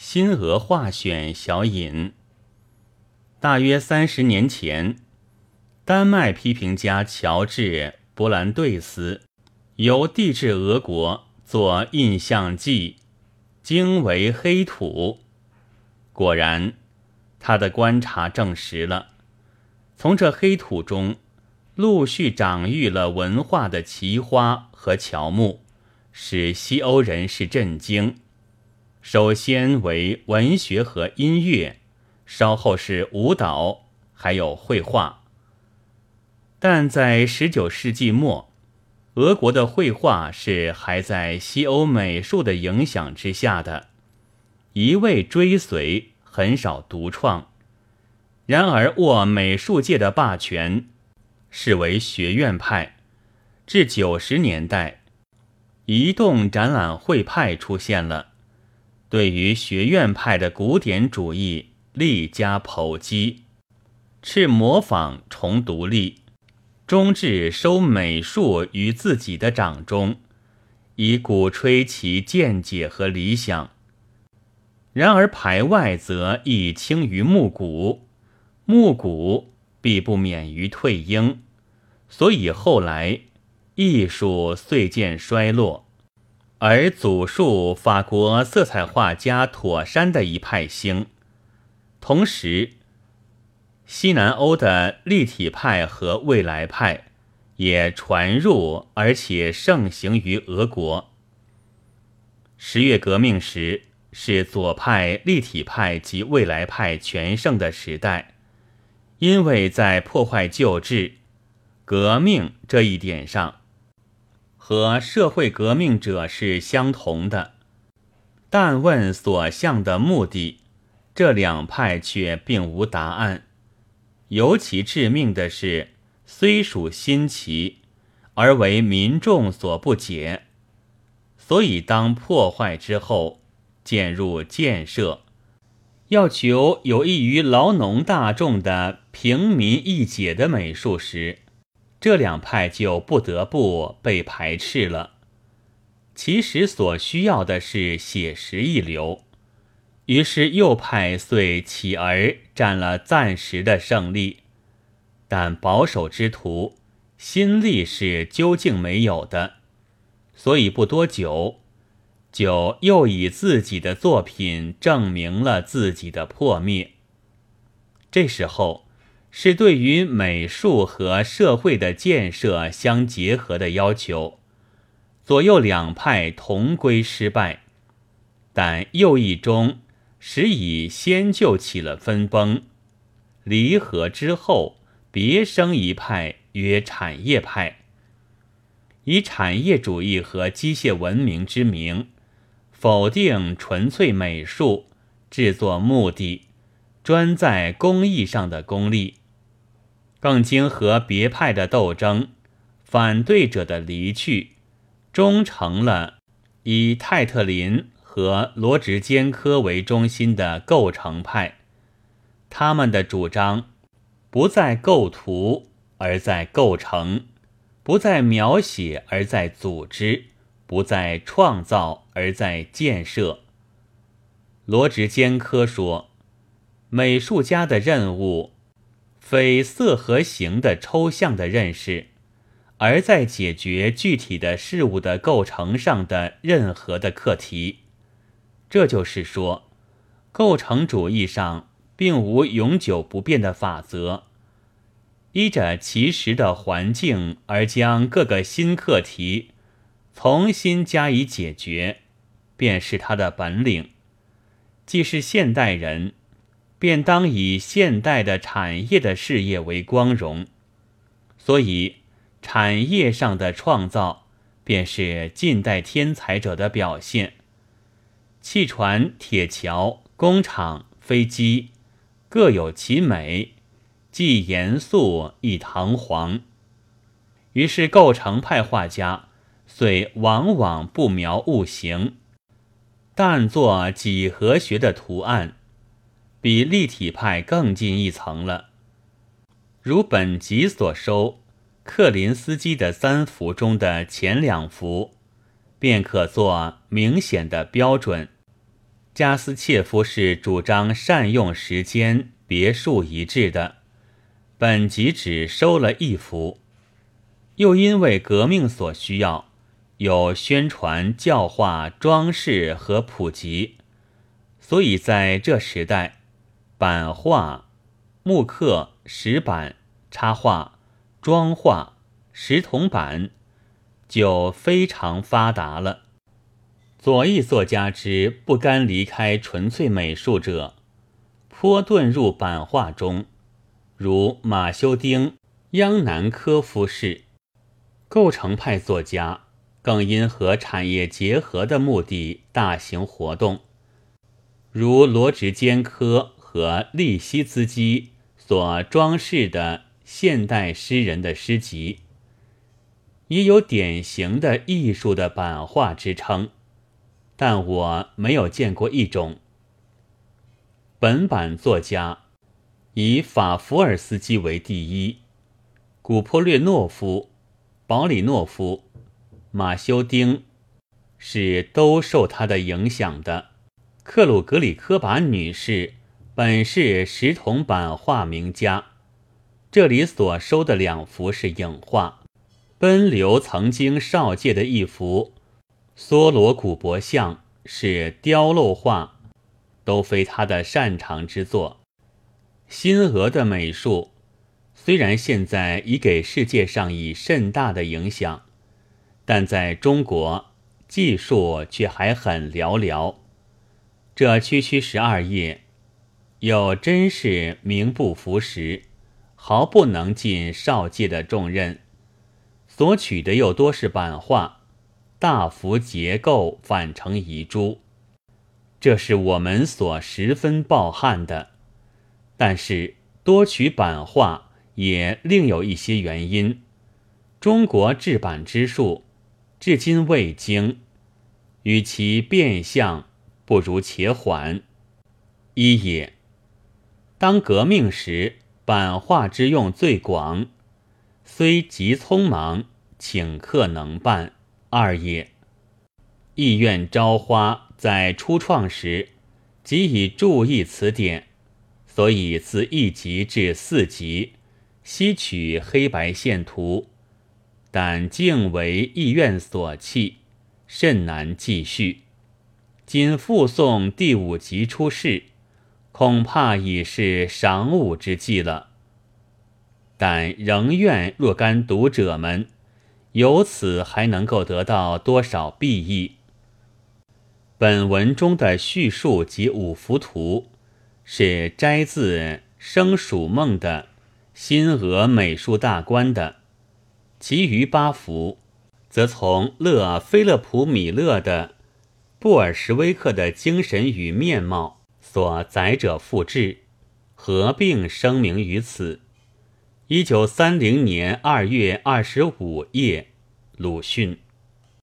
新俄画选小引。大约三十年前，丹麦批评家乔治·勃兰对斯由地质俄国做印象记，惊为黑土。果然，他的观察证实了，从这黑土中陆续长育了文化的奇花和乔木，使西欧人士震惊。首先为文学和音乐，稍后是舞蹈，还有绘画。但在十九世纪末，俄国的绘画是还在西欧美术的影响之下的，一味追随，很少独创。然而握美术界的霸权，是为学院派。至九十年代，移动展览会派出现了。对于学院派的古典主义力加剖击，斥模仿重独立，终至收美术于自己的掌中，以鼓吹其见解和理想。然而排外则亦轻于木古，木古必不免于退鹰，所以后来艺术遂见衰落。而祖述法国色彩画家妥山的一派兴，同时西南欧的立体派和未来派也传入，而且盛行于俄国。十月革命时是左派、立体派及未来派全盛的时代，因为在破坏旧制、革命这一点上。和社会革命者是相同的，但问所向的目的，这两派却并无答案。尤其致命的是，虽属新奇，而为民众所不解。所以，当破坏之后，渐入建设，要求有益于劳农大众的平民易解的美术时，这两派就不得不被排斥了。其实所需要的是写实一流，于是右派遂起而占了暂时的胜利。但保守之徒心力是究竟没有的，所以不多久，就又以自己的作品证明了自己的破灭。这时候。是对于美术和社会的建设相结合的要求，左右两派同归失败，但右翼中时已先就起了分崩。离合之后，别生一派曰产业派，以产业主义和机械文明之名，否定纯粹美术制作目的。专在工艺上的功利，更经和别派的斗争，反对者的离去，终成了以泰特林和罗直坚科为中心的构成派。他们的主张不在构图，而在构成；不在描写，而在组织；不在创造，而在建设。罗直坚科说。美术家的任务，非色和形的抽象的认识，而在解决具体的事物的构成上的任何的课题。这就是说，构成主义上并无永久不变的法则，依着其实的环境而将各个新课题重新加以解决，便是他的本领。既是现代人。便当以现代的产业的事业为光荣，所以产业上的创造便是近代天才者的表现。汽船、铁桥、工厂、飞机，各有其美，既严肃亦堂皇。于是构成派画家虽往往不描物形，但作几何学的图案。比立体派更进一层了。如本集所收，克林斯基的三幅中的前两幅，便可做明显的标准，加斯切夫是主张善用时间，别树一帜的，本集只收了一幅，又因为革命所需要，有宣传、教化、装饰和普及，所以在这时代，版画、木刻、石板、插画、装画、石铜板就非常发达了。左翼作家之不甘离开纯粹美术者，颇遁入版画中，如马修丁、央南科夫式；构成派作家更因和产业结合的目的大型活动，如罗直坚科和利希兹基所装饰的现代诗人的诗集，也有典型的艺术的版画之称。但我没有见过一种本版作家，以法弗尔斯基为第一，古波略诺夫、保里诺夫、马修丁是都受他的影响的。克鲁格里科拔女士本是石铜版画名家，这里所收的两幅是影画，奔流曾经少界的一幅。梭罗古柏像是雕镂画，都非他的擅长之作。新俄的美术虽然现在已给世界上以甚大的影响，但在中国技术却还很寥寥。这区区十二页，又真是名不符实，毫不能尽少界的重任。所取的又多是版画。大幅结构反成遗珠，这是我们所十分抱憾的。但是多取版画也另有一些原因。中国制版之术至今未精，与其变相，不如且缓。一也，当革命时，版画之用最广，虽极匆忙，请客能办。二也，意愿朝花在初创时即已注意此点，所以自一级至四级，吸取黑白线图，但竟为意愿所弃，甚难继续。今复送第五集出世，恐怕已是晌午之际了。但仍愿若干读者们。由此还能够得到多少裨益？本文中的叙述及五幅图是摘自生鼠梦的新俄美术大观的，其余八幅则从勒菲勒普米勒的布尔什维克的精神与面貌所载者复制，合并声明于此。一九三零年二月二十五夜，鲁迅。